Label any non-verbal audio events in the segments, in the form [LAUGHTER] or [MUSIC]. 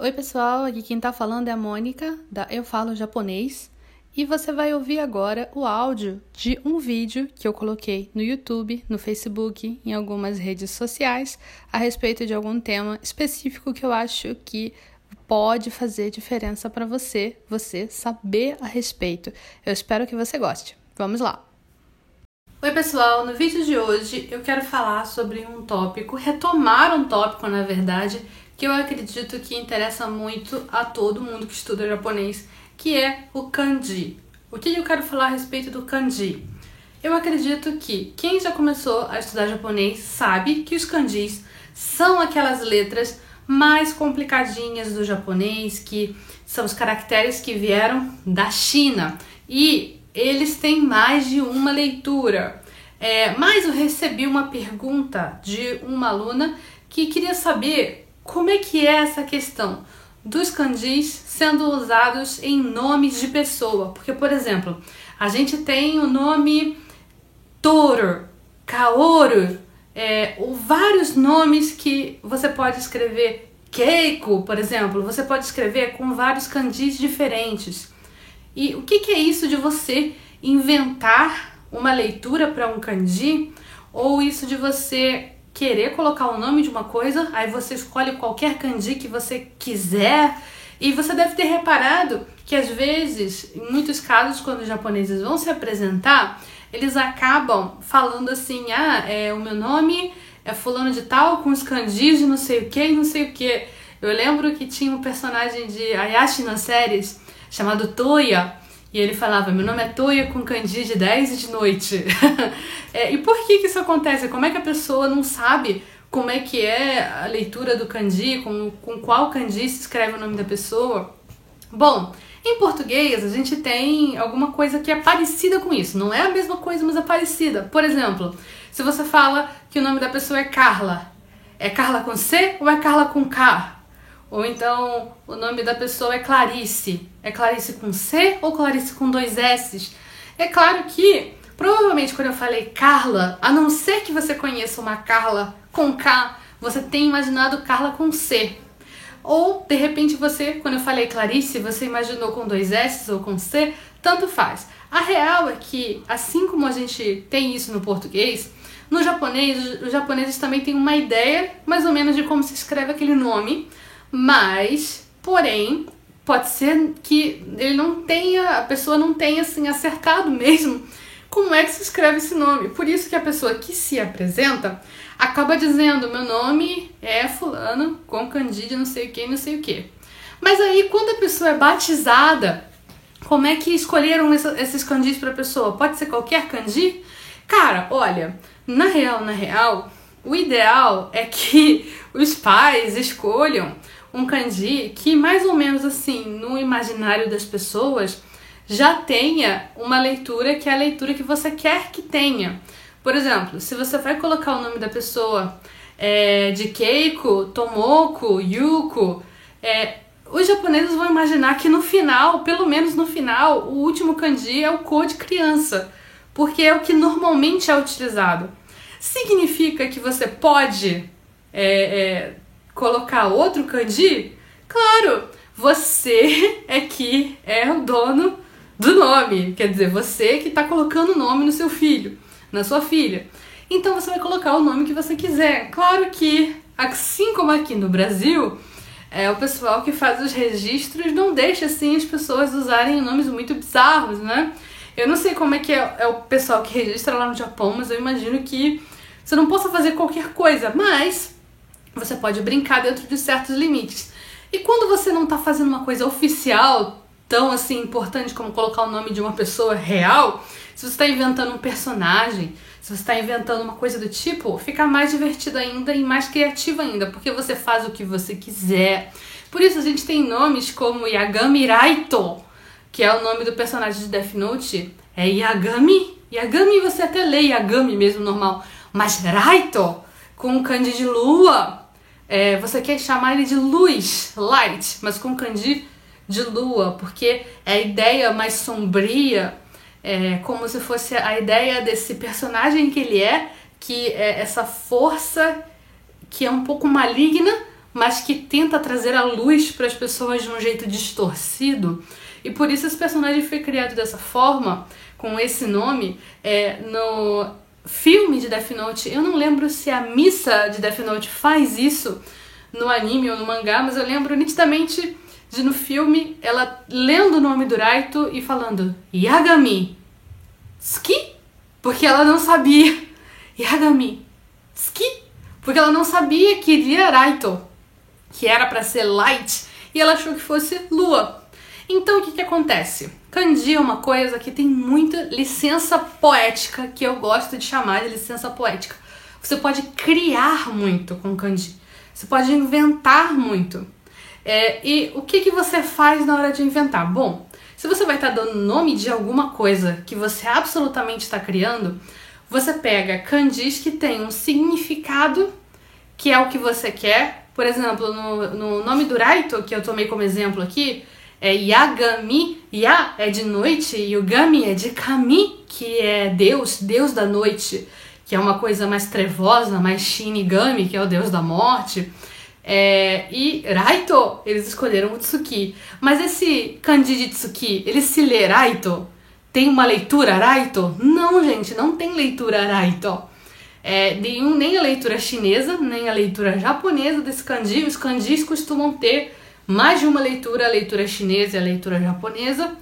Oi, pessoal, aqui quem tá falando é a Mônica, da Eu Falo Japonês, e você vai ouvir agora o áudio de um vídeo que eu coloquei no YouTube, no Facebook, em algumas redes sociais, a respeito de algum tema específico que eu acho que pode fazer diferença para você, você saber a respeito. Eu espero que você goste. Vamos lá! Oi, pessoal! No vídeo de hoje eu quero falar sobre um tópico, retomar um tópico, na verdade, que eu acredito que interessa muito a todo mundo que estuda japonês, que é o kanji. O que eu quero falar a respeito do kanji? Eu acredito que quem já começou a estudar japonês sabe que os kanjis são aquelas letras mais complicadinhas do japonês, que são os caracteres que vieram da China. E eles têm mais de uma leitura. É, mas eu recebi uma pergunta de uma aluna que queria saber como é que é essa questão dos kanjis sendo usados em nomes de pessoa. Porque, por exemplo, a gente tem o nome Toro, Kaoru, é, vários nomes que você pode escrever. Keiko, por exemplo, você pode escrever com vários kanjis diferentes. E o que, que é isso de você inventar uma leitura para um kanji? Ou isso de você querer colocar o nome de uma coisa, aí você escolhe qualquer kanji que você quiser. E você deve ter reparado que às vezes, em muitos casos, quando os japoneses vão se apresentar, eles acabam falando assim: ah, é, o meu nome é fulano de tal, com os kanjis de não sei o que e não sei o que. Eu lembro que tinha um personagem de Ayashi nas séries chamado Toya, e ele falava: Meu nome é Toya com kanji de 10 e de noite. [LAUGHS] é, e por que, que isso acontece? Como é que a pessoa não sabe como é que é a leitura do kanji, com, com qual kanji se escreve o nome da pessoa? Bom, em português a gente tem alguma coisa que é parecida com isso. Não é a mesma coisa, mas é parecida. Por exemplo, se você fala que o nome da pessoa é Carla, é Carla com C ou é Carla com K? Ou então o nome da pessoa é Clarice. É Clarice com C ou Clarice com dois S? É claro que, provavelmente, quando eu falei Carla, a não ser que você conheça uma Carla com K, você tem imaginado Carla com C. Ou, de repente, você, quando eu falei Clarice, você imaginou com dois S ou com C, tanto faz. A real é que, assim como a gente tem isso no português, no japonês, os japoneses também têm uma ideia mais ou menos de como se escreve aquele nome mas, porém, pode ser que ele não tenha, a pessoa não tenha assim acertado mesmo como é que se escreve esse nome. Por isso que a pessoa que se apresenta acaba dizendo: meu nome é fulano com candide não sei o que, não sei o que. Mas aí quando a pessoa é batizada, como é que escolheram esses candis para a pessoa? Pode ser qualquer candi? Cara, olha, na real, na real, o ideal é que os pais escolham um kanji que mais ou menos assim, no imaginário das pessoas, já tenha uma leitura que é a leitura que você quer que tenha. Por exemplo, se você vai colocar o nome da pessoa é, de Keiko, Tomoko, Yuko, é, os japoneses vão imaginar que no final, pelo menos no final, o último kanji é o ko de criança, porque é o que normalmente é utilizado. Significa que você pode é, é colocar outro kanji? Claro, você é que é o dono do nome. Quer dizer, você que está colocando o nome no seu filho, na sua filha. Então você vai colocar o nome que você quiser. Claro que, assim como aqui no Brasil, é, o pessoal que faz os registros não deixa assim as pessoas usarem nomes muito bizarros, né? Eu não sei como é que é, é, o pessoal que registra lá no Japão, mas eu imagino que você não possa fazer qualquer coisa. Mas você pode brincar dentro de certos limites. E quando você não está fazendo uma coisa oficial, tão assim importante como colocar o nome de uma pessoa real, se você está inventando um personagem, se você está inventando uma coisa do tipo, fica mais divertido ainda e mais criativo ainda, porque você faz o que você quiser. Por isso a gente tem nomes como Yagami Raito, que é o nome do personagem de Death Note, é Yagami. Yagami você até lê Yagami mesmo normal, mas Raito com kanji de lua é, você quer chamar ele de luz, light, mas com kanji de lua, porque é a ideia mais sombria, é, como se fosse a ideia desse personagem que ele é, que é essa força que é um pouco maligna, mas que tenta trazer a luz para as pessoas de um jeito distorcido. E por isso esse personagem foi criado dessa forma, com esse nome, é, no filme de Death Note. Eu não lembro se a missa de Death Note faz isso no anime ou no mangá, mas eu lembro nitidamente de no filme ela lendo o nome do Raito e falando Yagami Ski, porque ela não sabia. [LAUGHS] Yagami. Ski, porque ela não sabia que iria Raito, que era para ser Light, e ela achou que fosse Lua. Então o que que acontece? Kanji é uma coisa que tem muita licença poética, que eu gosto de chamar de licença poética. Você pode criar muito com kanji. Você pode inventar muito. É, e o que, que você faz na hora de inventar? Bom, se você vai estar tá dando nome de alguma coisa que você absolutamente está criando, você pega kanjis que tem um significado que é o que você quer. Por exemplo, no, no nome do Raito, que eu tomei como exemplo aqui, é Yagami. Ya é de noite e o Gami é de Kami, que é Deus, Deus da noite, que é uma coisa mais trevosa, mais Shinigami, que é o Deus da morte. É, e Raito, eles escolheram o Tsuki. Mas esse kanji de Tsuki, ele se lê Raito? Tem uma leitura Raito? Não, gente, não tem leitura Raito. É, nenhum, nem a leitura chinesa, nem a leitura japonesa desse kanji. Os kanjis costumam ter mais de uma leitura, a leitura chinesa e a leitura japonesa.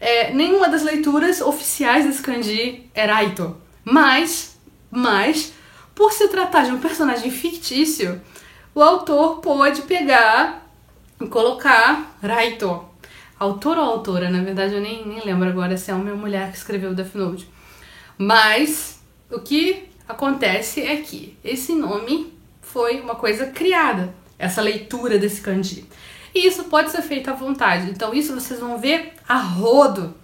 É, nenhuma das leituras oficiais desse kanji é Raito. Mas, mas, por se tratar de um personagem fictício, o autor pode pegar e colocar Raito. Autor ou autora? Na verdade, eu nem, nem lembro agora se é homem ou mulher que escreveu Death Note. Mas o que acontece é que esse nome foi uma coisa criada, essa leitura desse kanji. E isso pode ser feito à vontade. Então, isso vocês vão ver a rodo,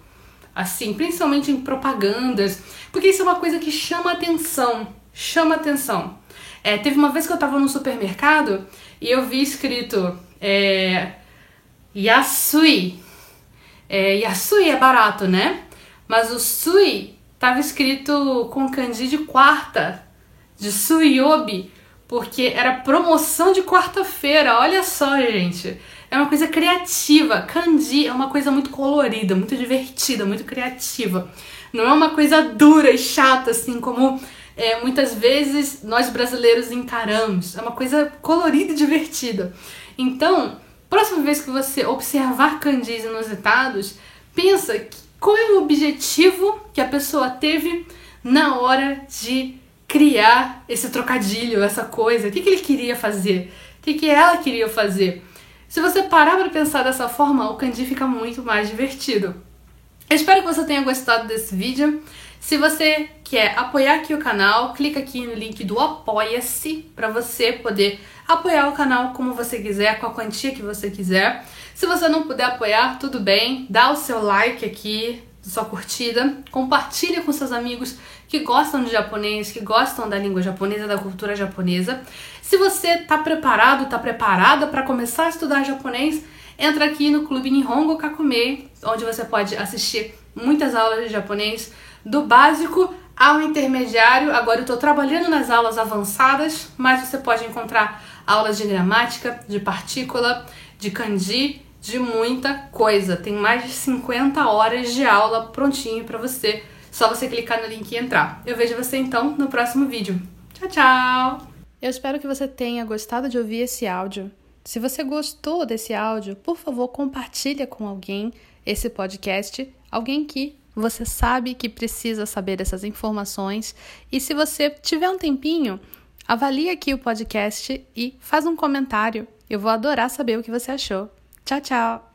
assim, principalmente em propagandas, porque isso é uma coisa que chama atenção. Chama atenção. É, teve uma vez que eu tava no supermercado e eu vi escrito é, Yasui. É, Yasui é barato, né? Mas o Sui tava escrito com kanji de quarta, de Suyobi, porque era promoção de quarta-feira. Olha só, gente. É uma coisa criativa. Kanji é uma coisa muito colorida, muito divertida, muito criativa. Não é uma coisa dura e chata, assim, como é, muitas vezes nós brasileiros encaramos. É uma coisa colorida e divertida. Então, próxima vez que você observar kanjis inusitados, pensa qual é o objetivo que a pessoa teve na hora de criar esse trocadilho, essa coisa. O que, que ele queria fazer? O que, que ela queria fazer? Se você parar para pensar dessa forma, o kanji fica muito mais divertido. Eu espero que você tenha gostado desse vídeo. Se você quer apoiar aqui o canal, clica aqui no link do Apoia-se para você poder apoiar o canal como você quiser, com a quantia que você quiser. Se você não puder apoiar, tudo bem, dá o seu like aqui, sua curtida, compartilha com seus amigos que gostam de japonês, que gostam da língua japonesa, da cultura japonesa. Se você está preparado, está preparada para começar a estudar japonês, entra aqui no Clube Nihongo Kakume, onde você pode assistir muitas aulas de japonês do básico ao intermediário. Agora eu estou trabalhando nas aulas avançadas, mas você pode encontrar aulas de gramática, de partícula, de kanji, de muita coisa. Tem mais de 50 horas de aula prontinho para você. Só você clicar no link e entrar. Eu vejo você então no próximo vídeo. Tchau, tchau! Eu espero que você tenha gostado de ouvir esse áudio. Se você gostou desse áudio, por favor, compartilha com alguém esse podcast, alguém que você sabe que precisa saber dessas informações. E se você tiver um tempinho, avalie aqui o podcast e faz um comentário. Eu vou adorar saber o que você achou. Tchau, tchau!